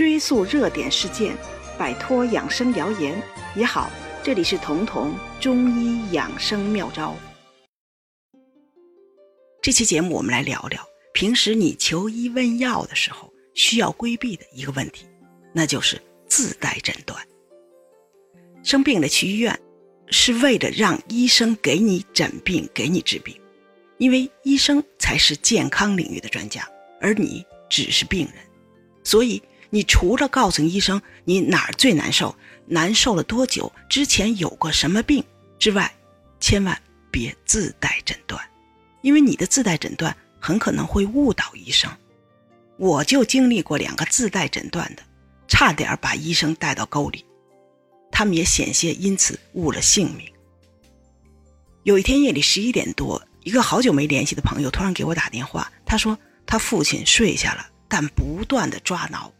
追溯热点事件，摆脱养生谣言也好。这里是彤彤中医养生妙招。这期节目我们来聊聊，平时你求医问药的时候需要规避的一个问题，那就是自带诊断。生病了去医院，是为了让医生给你诊病、给你治病，因为医生才是健康领域的专家，而你只是病人，所以你除了告诉医生你哪儿最难受。难受了多久？之前有过什么病之外，千万别自带诊断，因为你的自带诊断很可能会误导医生。我就经历过两个自带诊断的，差点把医生带到沟里，他们也险些因此误了性命。有一天夜里十一点多，一个好久没联系的朋友突然给我打电话，他说他父亲睡下了，但不断的抓挠，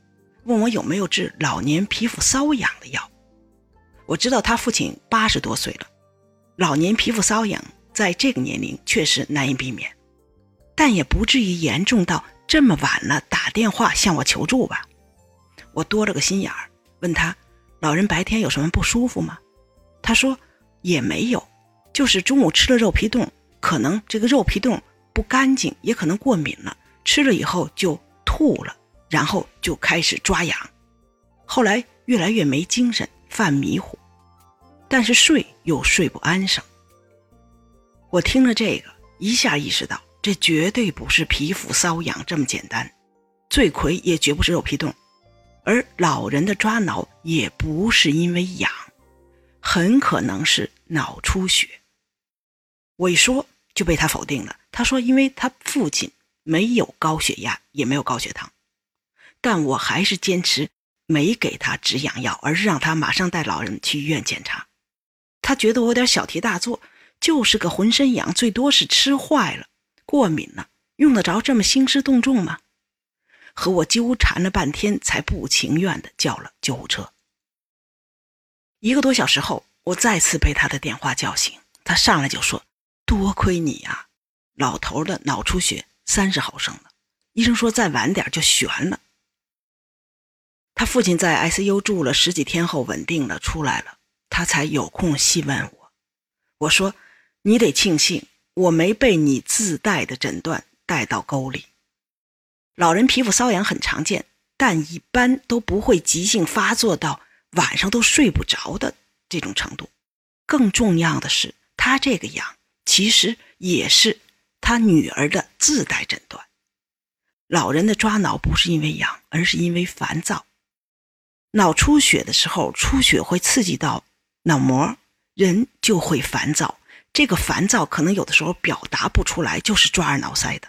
问我有没有治老年皮肤瘙痒的药。我知道他父亲八十多岁了，老年皮肤瘙痒在这个年龄确实难以避免，但也不至于严重到这么晚了打电话向我求助吧。我多了个心眼儿，问他：“老人白天有什么不舒服吗？”他说：“也没有，就是中午吃了肉皮冻，可能这个肉皮冻不干净，也可能过敏了，吃了以后就吐了，然后就开始抓痒，后来越来越没精神，犯迷糊。”但是睡又睡不安生。我听了这个，一下意识到这绝对不是皮肤瘙痒这么简单，罪魁也绝不是肉皮冻，而老人的抓挠也不是因为痒，很可能是脑出血。我一说就被他否定了，他说因为他父亲没有高血压，也没有高血糖，但我还是坚持没给他止痒药，而是让他马上带老人去医院检查。他觉得我有点小题大做，就是个浑身痒，最多是吃坏了、过敏了，用得着这么兴师动众吗？和我纠缠了半天，才不情愿的叫了救护车。一个多小时后，我再次被他的电话叫醒，他上来就说：“多亏你呀，老头的脑出血三十毫升了，医生说再晚点就悬了。”他父亲在 ICU 住了十几天后稳定了，出来了。他才有空细问我，我说：“你得庆幸我没被你自带的诊断带到沟里。老人皮肤瘙痒很常见，但一般都不会急性发作到晚上都睡不着的这种程度。更重要的是，他这个痒其实也是他女儿的自带诊断。老人的抓挠不是因为痒，而是因为烦躁。脑出血的时候，出血会刺激到。”脑膜人就会烦躁，这个烦躁可能有的时候表达不出来，就是抓耳挠腮的。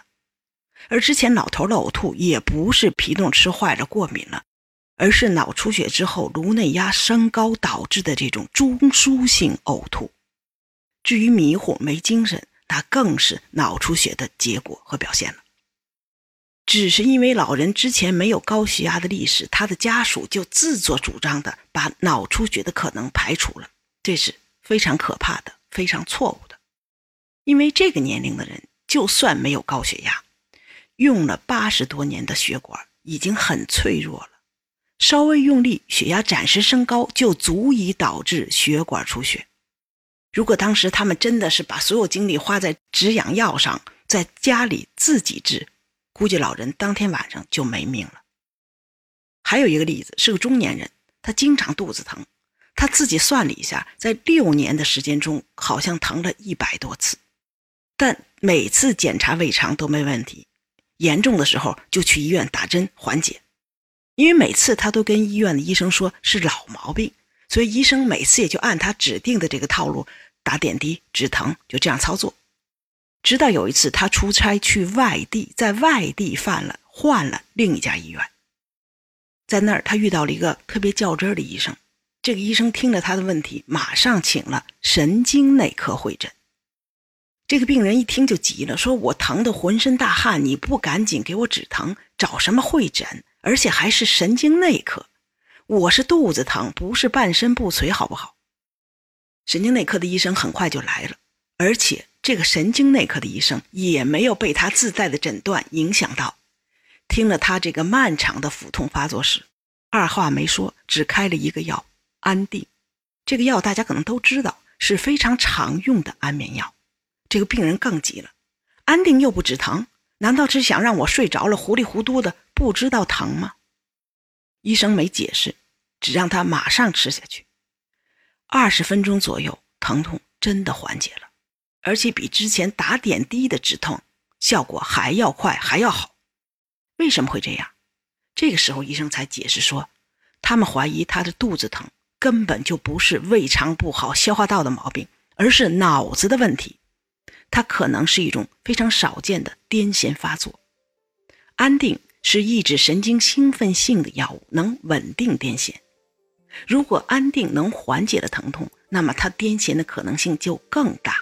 而之前老头的呕吐也不是皮冻吃坏了过敏了，而是脑出血之后颅内压升高导致的这种中枢性呕吐。至于迷糊没精神，那更是脑出血的结果和表现了。只是因为老人之前没有高血压的历史，他的家属就自作主张的把脑出血的可能排除了，这是非常可怕的，非常错误的。因为这个年龄的人，就算没有高血压，用了八十多年的血管已经很脆弱了，稍微用力，血压暂时升高就足以导致血管出血。如果当时他们真的是把所有精力花在止痒药上，在家里自己治。估计老人当天晚上就没命了。还有一个例子是个中年人，他经常肚子疼，他自己算了一下，在六年的时间中好像疼了一百多次，但每次检查胃肠都没问题，严重的时候就去医院打针缓解。因为每次他都跟医院的医生说是老毛病，所以医生每次也就按他指定的这个套路打点滴止疼，就这样操作。直到有一次，他出差去外地，在外地犯了，换了另一家医院。在那儿，他遇到了一个特别较真的医生。这个医生听了他的问题，马上请了神经内科会诊。这个病人一听就急了，说：“我疼得浑身大汗，你不赶紧给我止疼，找什么会诊？而且还是神经内科，我是肚子疼，不是半身不遂，好不好？”神经内科的医生很快就来了，而且。这个神经内科的医生也没有被他自带的诊断影响到，听了他这个漫长的腹痛发作史，二话没说，只开了一个药安定。这个药大家可能都知道，是非常常用的安眠药。这个病人更急了，安定又不止疼，难道是想让我睡着了，糊里糊涂的不知道疼吗？医生没解释，只让他马上吃下去。二十分钟左右，疼痛真的缓解了，而且比之前打点滴的止痛效果还要快，还要好。为什么会这样？这个时候，医生才解释说，他们怀疑他的肚子疼根本就不是胃肠不好、消化道的毛病，而是脑子的问题。它可能是一种非常少见的癫痫发作。安定是抑制神经兴奋性的药物，能稳定癫痫。如果安定能缓解了疼痛，那么他癫痫的可能性就更大。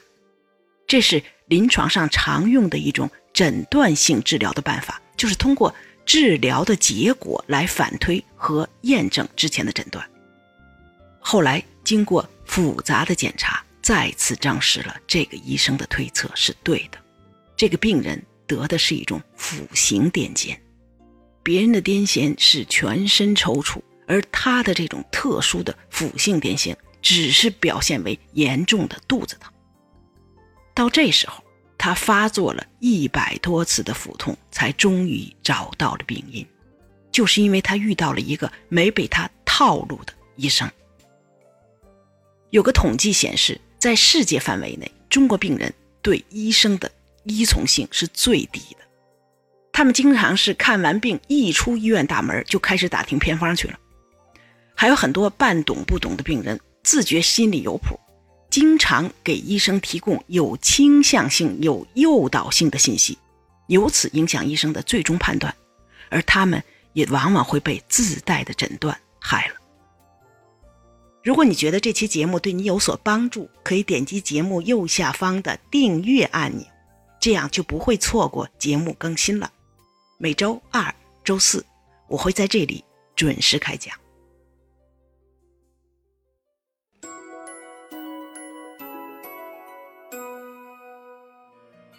这是临床上常用的一种诊断性治疗的办法，就是通过。治疗的结果来反推和验证之前的诊断，后来经过复杂的检查，再次证实了这个医生的推测是对的。这个病人得的是一种腹型癫痫，别人的癫痫是全身抽搐，而他的这种特殊的腹性癫痫只是表现为严重的肚子疼。到这时候。他发作了一百多次的腹痛，才终于找到了病因，就是因为他遇到了一个没被他套路的医生。有个统计显示，在世界范围内，中国病人对医生的依从性是最低的，他们经常是看完病一出医院大门就开始打听偏方去了，还有很多半懂不懂的病人自觉心里有谱。经常给医生提供有倾向性、有诱导性的信息，由此影响医生的最终判断，而他们也往往会被自带的诊断害了。如果你觉得这期节目对你有所帮助，可以点击节目右下方的订阅按钮，这样就不会错过节目更新了。每周二、周四，我会在这里准时开讲。